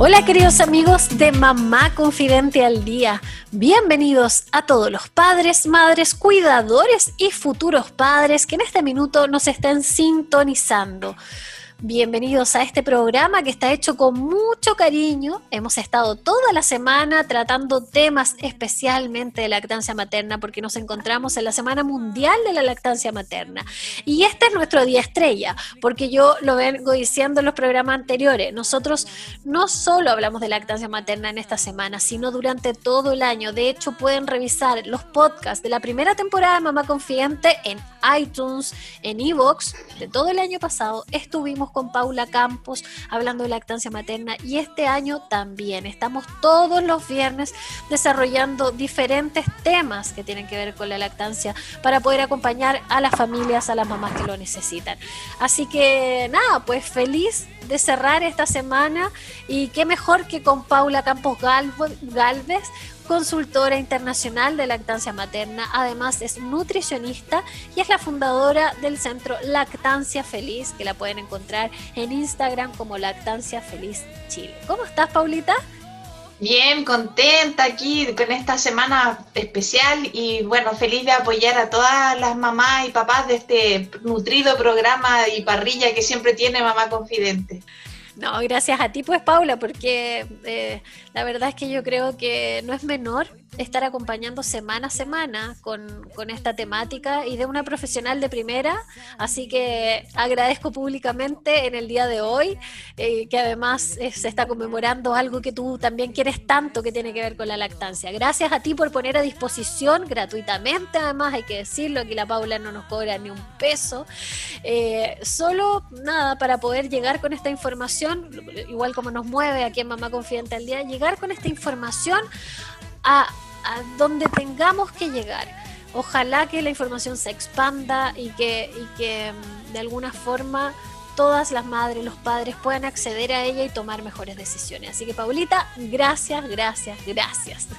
Hola queridos amigos de Mamá Confidente al Día. Bienvenidos a todos los padres, madres, cuidadores y futuros padres que en este minuto nos estén sintonizando. Bienvenidos a este programa que está hecho con mucho cariño. Hemos estado toda la semana tratando temas especialmente de lactancia materna porque nos encontramos en la Semana Mundial de la Lactancia Materna. Y este es nuestro día estrella, porque yo lo vengo diciendo en los programas anteriores. Nosotros no solo hablamos de lactancia materna en esta semana, sino durante todo el año. De hecho, pueden revisar los podcasts de la primera temporada de Mamá Confidente en iTunes, en Evox. De todo el año pasado estuvimos con Paula Campos hablando de lactancia materna y este año también. Estamos todos los viernes desarrollando diferentes temas que tienen que ver con la lactancia para poder acompañar a las familias, a las mamás que lo necesitan. Así que nada, pues feliz de cerrar esta semana y qué mejor que con Paula Campos Galvez consultora internacional de lactancia materna, además es nutricionista y es la fundadora del centro Lactancia Feliz, que la pueden encontrar en Instagram como Lactancia Feliz Chile. ¿Cómo estás, Paulita? Bien, contenta aquí con esta semana especial y bueno, feliz de apoyar a todas las mamás y papás de este nutrido programa y parrilla que siempre tiene Mamá Confidente. No, gracias a ti pues Paula, porque eh, la verdad es que yo creo que no es menor estar acompañando semana a semana con, esta temática y de una profesional de primera. Así que agradezco públicamente en el día de hoy, eh, que además eh, se está conmemorando algo que tú también quieres tanto que tiene que ver con la lactancia. Gracias a ti por poner a disposición gratuitamente, además hay que decirlo, aquí la Paula no nos cobra ni un peso. Eh, solo nada, para poder llegar con esta información, igual como nos mueve aquí en Mamá Confidente al Día, llegar con esta información a, donde tengamos que llegar. Ojalá que la información se expanda y que, y que mm, de alguna forma todas las madres, los padres puedan acceder a ella y tomar mejores decisiones. Así que Paulita, gracias, gracias, gracias.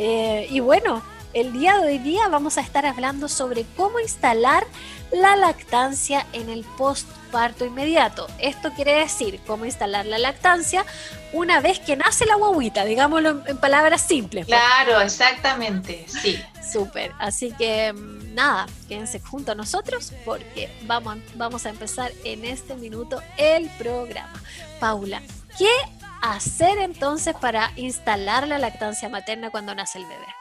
Eh, y bueno, el día de hoy día vamos a estar hablando sobre cómo instalar la lactancia en el postparto inmediato. Esto quiere decir cómo instalar la lactancia una vez que nace la guaguita, digámoslo en palabras simples. Claro, exactamente, sí. Súper, así que mm, nada, quédense junto a nosotros porque vamos, vamos a empezar en este minuto el programa. Paula, ¿qué hacer entonces para instalar la lactancia materna cuando nace el bebé?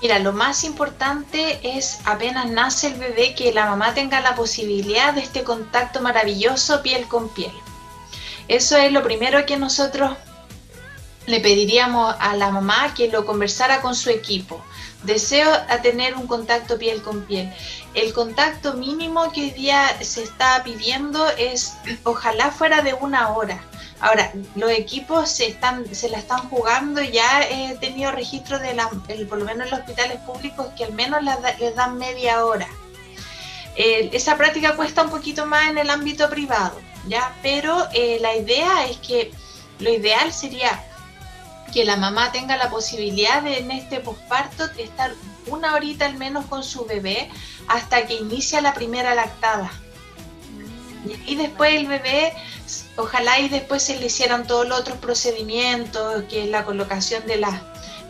Mira, lo más importante es apenas nace el bebé que la mamá tenga la posibilidad de este contacto maravilloso piel con piel. Eso es lo primero que nosotros le pediríamos a la mamá que lo conversara con su equipo. Deseo tener un contacto piel con piel. El contacto mínimo que hoy día se está pidiendo es ojalá fuera de una hora Ahora, los equipos se, están, se la están jugando, ya he tenido registro de la, por lo menos en los hospitales públicos que al menos les, dan media hora. esa práctica cuesta un poquito más en el ámbito privado, ¿ya? Pero eh, la idea es que lo ideal sería que la mamá tenga la posibilidad de en este posparto estar una horita al menos con su bebé hasta que inicia la primera lactada. Y después el bebé Ojalá y después se le hicieran todos los otros procedimientos, que es la colocación de la,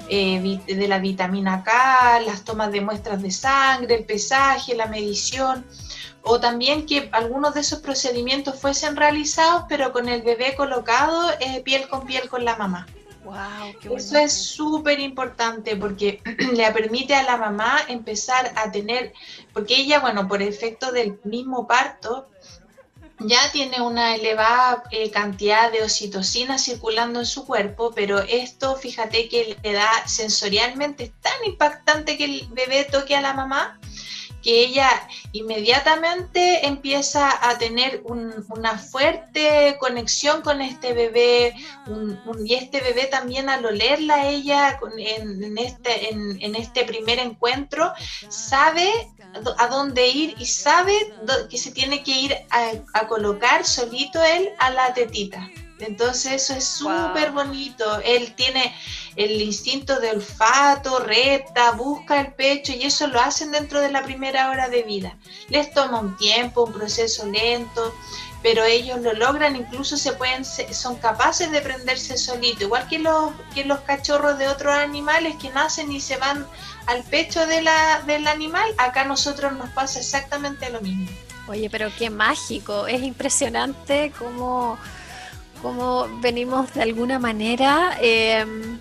eh, de la vitamina K, las tomas de muestras de sangre, el pesaje, la medición, o también que algunos de esos procedimientos fuesen realizados, pero con el bebé colocado eh, piel con piel con la mamá. Wow, Eso es súper importante porque le permite a la mamá empezar a tener, porque ella, bueno, por efecto del mismo parto, ya tiene una elevada eh, cantidad de oxitocina circulando en su cuerpo, pero esto, fíjate que le da sensorialmente, tan impactante que el bebé toque a la mamá, ella inmediatamente empieza a tener una fuerte conexión con este bebé y este bebé también al olerla a ella en, este, en, este primer encuentro sabe a dónde ir y sabe que se tiene que ir a colocar solito él a la tetita. Entonces eso es súper bonito. Él tiene el instinto de olfato, reta, busca el pecho y eso lo hacen dentro de la primera hora de vida. Les toma un tiempo, un proceso lento, pero ellos lo logran, incluso se pueden, son capaces de prenderse solito, igual que los, que los cachorros de otros animales que nacen y se van al pecho de la, del animal, acá a nosotros nos pasa exactamente lo mismo. Oye, pero qué mágico, es impresionante cómo como venimos de alguna manera em,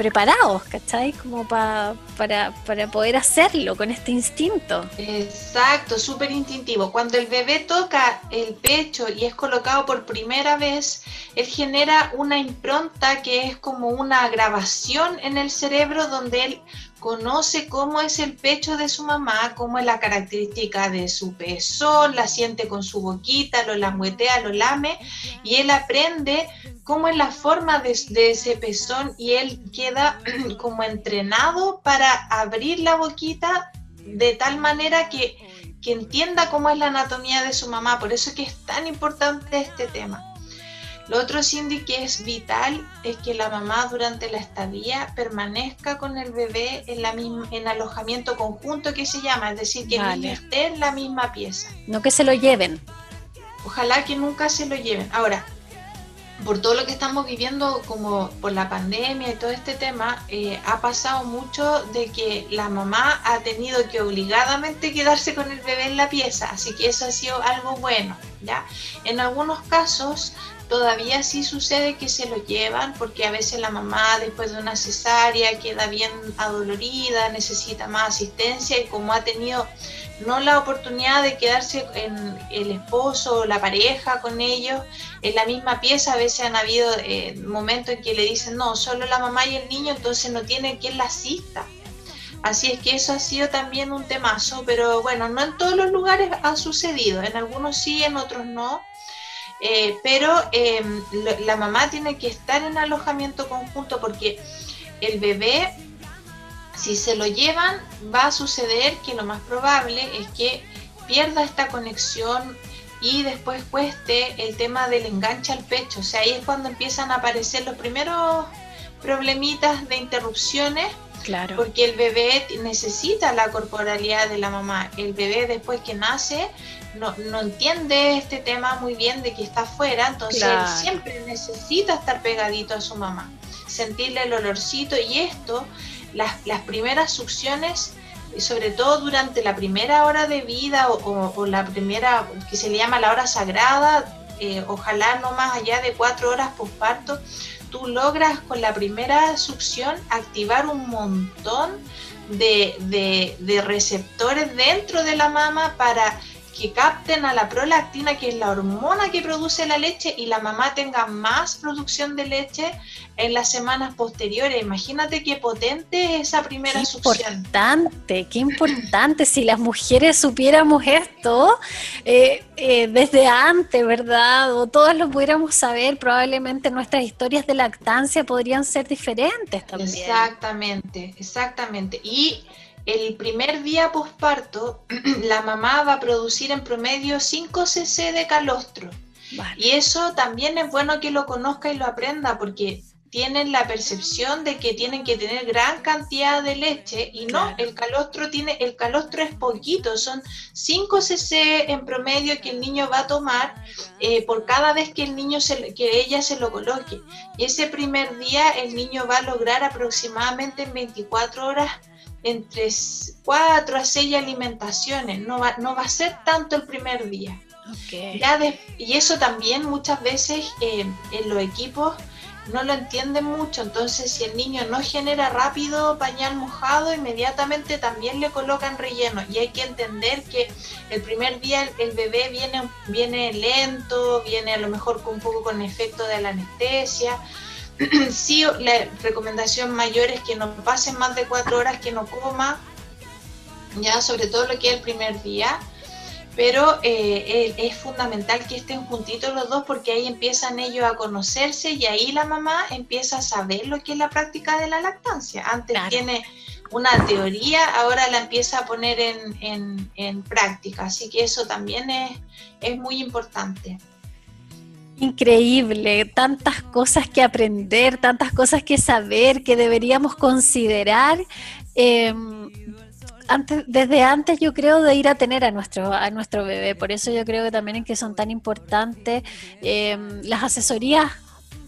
preparados, ¿cachai? Como para, para poder hacerlo con este instinto. Exacto, súper instintivo. Cuando el bebé toca el pecho y es colocado por primera vez, él genera una impronta que es como una grabación en el cerebro donde él conoce cómo es el pecho de su mamá, cómo es la característica de su pezón, la siente con su boquita, lo languetea, lo lame, y él aprende cómo es la forma de, ese pezón y él queda como entrenado para abrir la boquita de tal manera que, que entienda cómo es la anatomía de su mamá. Por eso es que es tan importante este tema. Lo otro, Cindy, que es vital es que la mamá durante la estadía permanezca con el bebé en, la misma, en alojamiento conjunto que se llama, es decir, que esté en la misma pieza. No que se lo lleven. Ojalá que nunca se lo lleven. Ahora, por todo lo que estamos viviendo como por la pandemia y todo este tema, eh, ha pasado mucho de que la mamá ha tenido que obligadamente quedarse con el bebé en la pieza, así que eso ha sido algo bueno, ¿ya? En algunos casos Todavía sí sucede que se lo llevan porque a veces la mamá después de una cesárea queda bien adolorida, necesita más asistencia y como ha tenido no la oportunidad de quedarse en el esposo o la pareja con ellos en la misma pieza, a veces han habido eh, momentos en que le dicen no, solo la mamá y el niño, entonces no tiene quien la asista. Así es que eso ha sido también un temazo, pero bueno, no en todos los lugares ha sucedido, en algunos sí, en otros no. Eh, pero em, la mamá tiene que estar en alojamiento conjunto porque el bebé, si se lo llevan, va a suceder que lo más probable es que pierda esta conexión y después cueste el tema del enganche al pecho. O sea, ahí es cuando empiezan a aparecer los primeros problemitas de interrupciones. Claro. Porque el bebé necesita la corporalidad de la mamá. El bebé después que nace no, no, entiende este tema muy bien de que está afuera, entonces él siempre necesita estar pegadito a su mamá, sentirle el olorcito y esto, las, las primeras succiones, sobre todo durante la primera hora de vida o, la primera, que se le llama la hora sagrada, eh, ojalá no más allá de cuatro horas posparto, tú logras con la primera succión activar un montón de, de, de receptores dentro de la mama para que capten a la prolactina, que es la hormona que produce la leche, y la mamá tenga más producción de leche en las semanas posteriores. Imagínate qué potente es esa primera qué Importante, qué importante. Si las mujeres supiéramos esto eh, eh, desde antes, ¿verdad? O todas lo pudiéramos saber, probablemente nuestras historias de lactancia podrían ser diferentes también. Exactamente, exactamente. Y el primer día posparto, la mamá va a producir en promedio 5 cc de calostro. Y eso también es bueno que lo conozca y lo aprenda porque tienen la percepción de que tienen que tener gran cantidad de leche y no, el calostro tiene, el calostro es poquito, son 5 cc en promedio que el niño va a tomar eh, por cada vez que el niño se, que ella se lo coloque. Y ese primer día el niño va a lograr aproximadamente en 24 horas entre cuatro a seis alimentaciones, no va, no va a ser tanto el primer día. y eso también muchas veces eh, en los equipos no lo entienden mucho, entonces si el niño no genera rápido pañal mojado, inmediatamente también le colocan relleno y hay que entender que el primer día el, bebé viene, viene lento, viene a lo mejor un poco con efecto de la anestesia, sí, la recomendación mayor es que no pasen más de cuatro horas que no coma ya sobre todo lo que es el primer día, pero eh, es fundamental que estén juntitos los dos porque ahí empiezan ellos a conocerse y ahí la mamá empieza a saber lo que es la práctica de la lactancia. Antes tiene una teoría, ahora la empieza a poner en, práctica, así que eso también es, es muy importante. Increíble, tantas cosas que aprender, tantas cosas que saber, que deberíamos considerar. Em, antes, desde antes yo creo de ir a tener a nuestro, a nuestro bebé, por eso yo creo que también en que son tan importantes em, las asesorías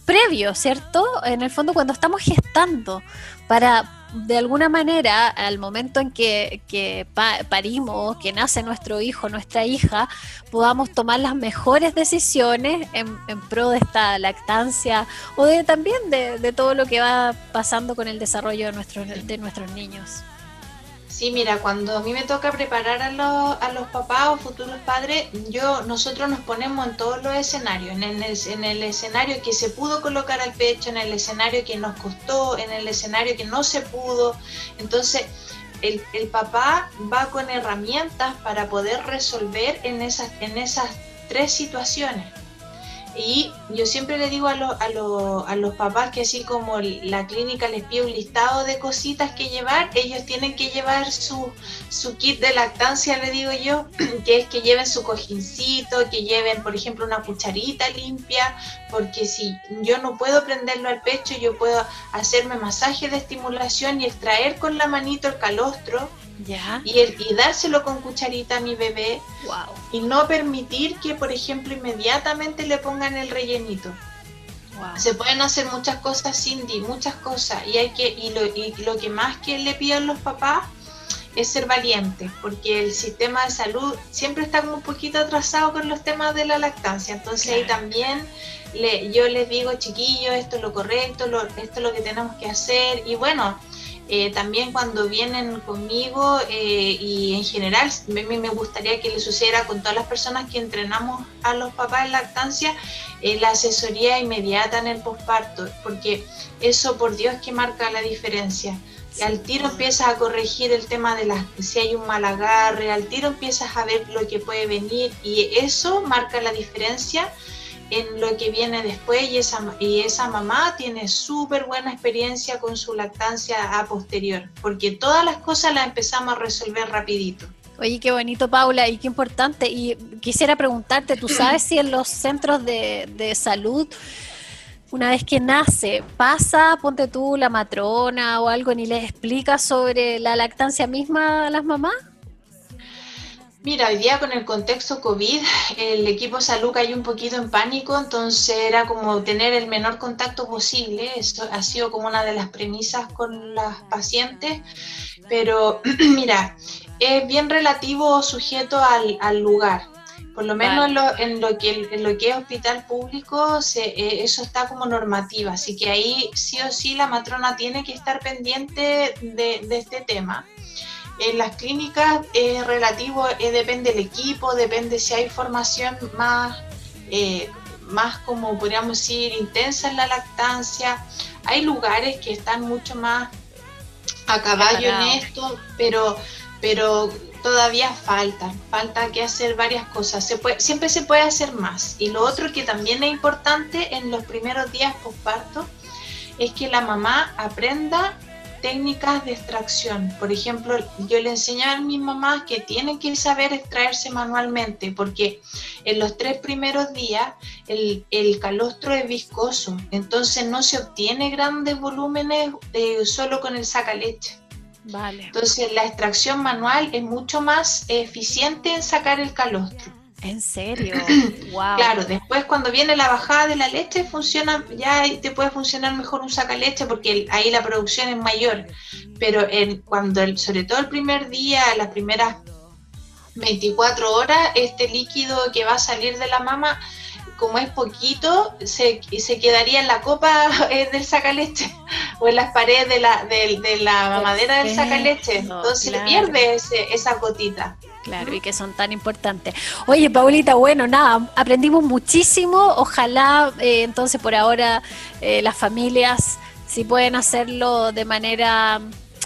previos, ¿cierto? En el fondo cuando estamos gestando, para de alguna manera, al momento en que, parimos, que nace nuestro hijo, nuestra hija, podamos tomar las mejores decisiones en, pro de esta lactancia o de también de, de, todo lo que va pasando con el desarrollo de nuestros, de nuestros niños. Sí, mira, cuando a mí me toca preparar a los, a los papás o futuros padres, yo, nosotros nos ponemos en todos los escenarios, en el, en el escenario que se pudo colocar al pecho, en el escenario que nos costó, en el escenario que no se pudo. Entonces, el, el papá va con herramientas para poder resolver en esas, en esas tres situaciones. Y yo siempre le digo a, a, los papás que así como la clínica les pide un listado de cositas que llevar, ellos tienen que llevar su, su kit de lactancia, le digo yo, que es que lleven su cojincito, que lleven, por ejemplo, una cucharita limpia, porque si yo no puedo prenderlo al pecho, yo puedo hacerme masaje de estimulación y extraer con la manito el calostro y, el, y dárselo con cucharita a mi bebé. Y no permitir que, por ejemplo, inmediatamente le pongan el rellenito. Se pueden hacer muchas cosas, Cindy, muchas cosas. Y, hay que, y, lo, y lo que más que le piden los papás es ser valientes, porque el sistema de salud siempre está como un poquito atrasado con los temas de la lactancia. Entonces ahí también le, yo les digo, chiquillos, esto es lo correcto, esto es lo que tenemos que hacer. Y bueno, eh, también cuando vienen conmigo eh, y en general, a mí me gustaría que le sucediera con todas las personas que entrenamos a los papás en lactancia, eh, la asesoría inmediata en el posparto, porque eso por Dios que marca la diferencia. Al tiro empiezas a corregir el tema de las, si hay un mal agarre, al tiro empiezas a ver lo que puede venir y eso marca la diferencia en lo que viene después y esa, y esa mamá tiene súper buena experiencia con su lactancia a posterior, porque todas las cosas las empezamos a resolver rapidito. Oye, qué bonito, Paula, y qué importante. Y quisiera preguntarte, ¿tú sabes si en los centros de, de salud, una vez que nace, pasa, ponte tú, la matrona o algo, ni les explica sobre la lactancia misma a las mamás? Mira, hoy día con el contexto COVID, el equipo salud cayó un poquito en pánico, entonces era como tener el menor contacto posible. Eso ha sido como una de las premisas con las pacientes. Pero mira, es bien relativo sujeto al, lugar. Por lo menos en, lo, que, en lo que es hospital público, eh, eso está como normativa. Así que ahí sí o sí la matrona tiene que estar pendiente de, de este tema. En las clínicas es relativo, eh, depende del equipo, depende si hay formación más, eh, más como podríamos decir, intensa en la lactancia. Hay lugares que están mucho más a caballo en esto, pero, pero todavía falta, falta que hacer varias cosas. Se puede, siempre se puede hacer más. Y lo otro que también es importante en los primeros días postparto es que la mamá aprenda técnicas de extracción. Por ejemplo, yo le enseño a mis mamás que tienen que saber extraerse manualmente, porque en los tres primeros días el, calostro es viscoso, entonces no se obtiene grandes volúmenes de, solo con el sacaleche. Vale. Entonces la extracción manual es mucho más eficiente en sacar el calostro. ¿En serio? wow. Claro, después cuando viene la bajada de la leche funciona, ya te puede funcionar mejor un sacaleche porque ahí la producción es mayor. Pero en, cuando el, sobre todo el primer día, las primeras 24 horas, este líquido que va a salir de la mama, como es poquito, se, se quedaría en la copa eh, del sacaleche o en las paredes de la, de, la mamadera del sacaleche. Entonces le pierde esa gotita. Claro, y que son tan importantes. Oye, Paulita, bueno, nada, aprendimos muchísimo. Ojalá, eh, entonces, por ahora, eh, las familias, si pueden hacerlo de manera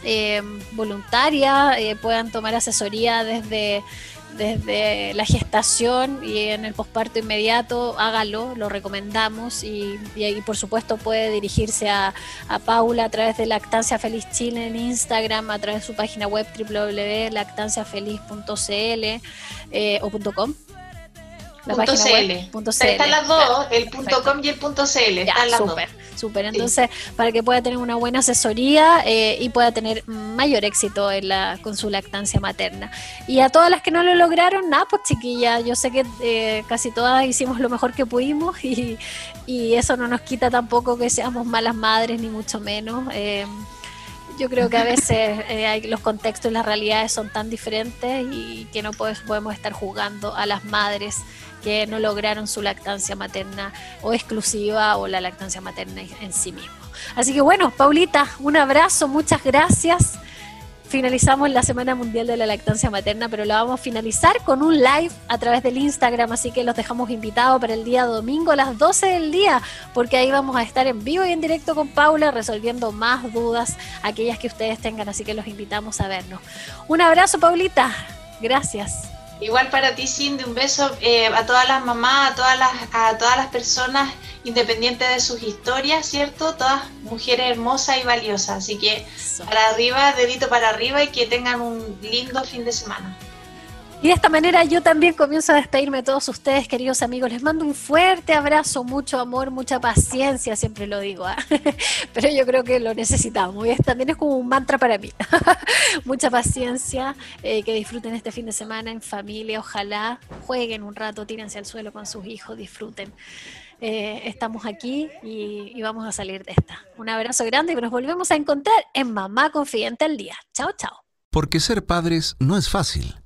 eh, voluntaria, puedan tomar asesoría desde desde la gestación y en el posparto inmediato, hágalo, lo recomendamos y, y, por supuesto puede dirigirse a, a, Paula a través de Lactancia Feliz Chile en Instagram, a través de su página web www.lactanciafeliz.cl eh, o .com la punto CL. punto CL. Están las dos, el punto .com y el punto .cl. Están las super, Súper, entonces para que pueda tener una buena asesoría eh, y pueda tener mayor éxito en la, con su lactancia materna. Y a todas las que no lo lograron, nada, pues chiquilla, yo sé que eh, casi todas hicimos lo mejor que pudimos y, y, eso no nos quita tampoco que seamos malas madres, ni mucho menos. Eh, yo creo que a veces los contextos y las realidades son tan diferentes y que no podemos estar jugando a las madres que no lograron su lactancia materna o exclusiva o la lactancia materna en sí mismo. Así que bueno, Paulita, un abrazo, muchas gracias. Finalizamos la Semana Mundial de la Lactancia Materna, pero la vamos a finalizar con un live a través del Instagram, así que los dejamos invitados para el día domingo a las 12 del día, porque ahí vamos a estar en vivo y en directo con Paula resolviendo más dudas, aquellas que ustedes tengan, así que los invitamos a vernos. Un abrazo, Paulita. Gracias. Igual para ti, Cindy, un beso eh, a todas las mamás, a todas las, a todas las personas, independientes de sus historias, ¿cierto? Todas mujeres hermosas y valiosas. Así que para arriba, dedito para arriba y que tengan un lindo fin de semana. Y de esta manera yo también comienzo a despedirme de todos ustedes, queridos amigos. Les mando un fuerte abrazo, mucho amor, mucha paciencia, siempre lo digo, ¿ah? pero yo creo que lo necesitamos. Y también es como un mantra para mí. mucha paciencia, eh, que disfruten este fin de semana en familia, ojalá jueguen un rato, tírense al suelo con sus hijos, disfruten. Eh, estamos aquí y, y vamos a salir de esta. Un abrazo grande y nos volvemos a encontrar en Mamá Confidente al Día. Chao, chao. Porque ser padres no es fácil